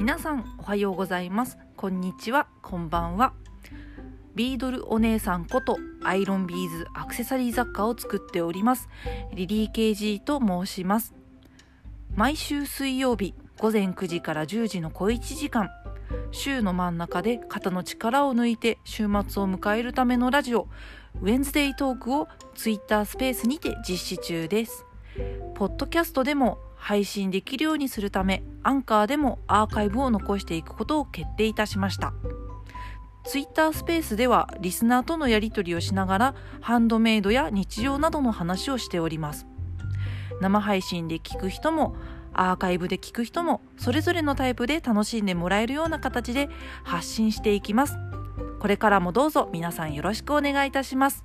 皆さんおはようございます。こんにちは。こんばんは。ビードルお姉さんことアイロンビーズアクセサリー雑貨を作っております。リリー KG と申します。毎週水曜日午前9時から10時の小1時間週の真ん中で肩の力を抜いて週末を迎えるためのラジオウェンズデイトークをツイッタースペースにて実施中です。ポッドキャストでも配信できるようにするためアンカーでもアーカイブを残していくことを決定いたしました。Twitter スペースではリスナーとのやり取りをしながらハンドメイドや日常などの話をしております。生配信で聞く人もアーカイブで聞く人もそれぞれのタイプで楽しんでもらえるような形で発信していきます。これからもどうぞ皆さんよろしくお願いいたします。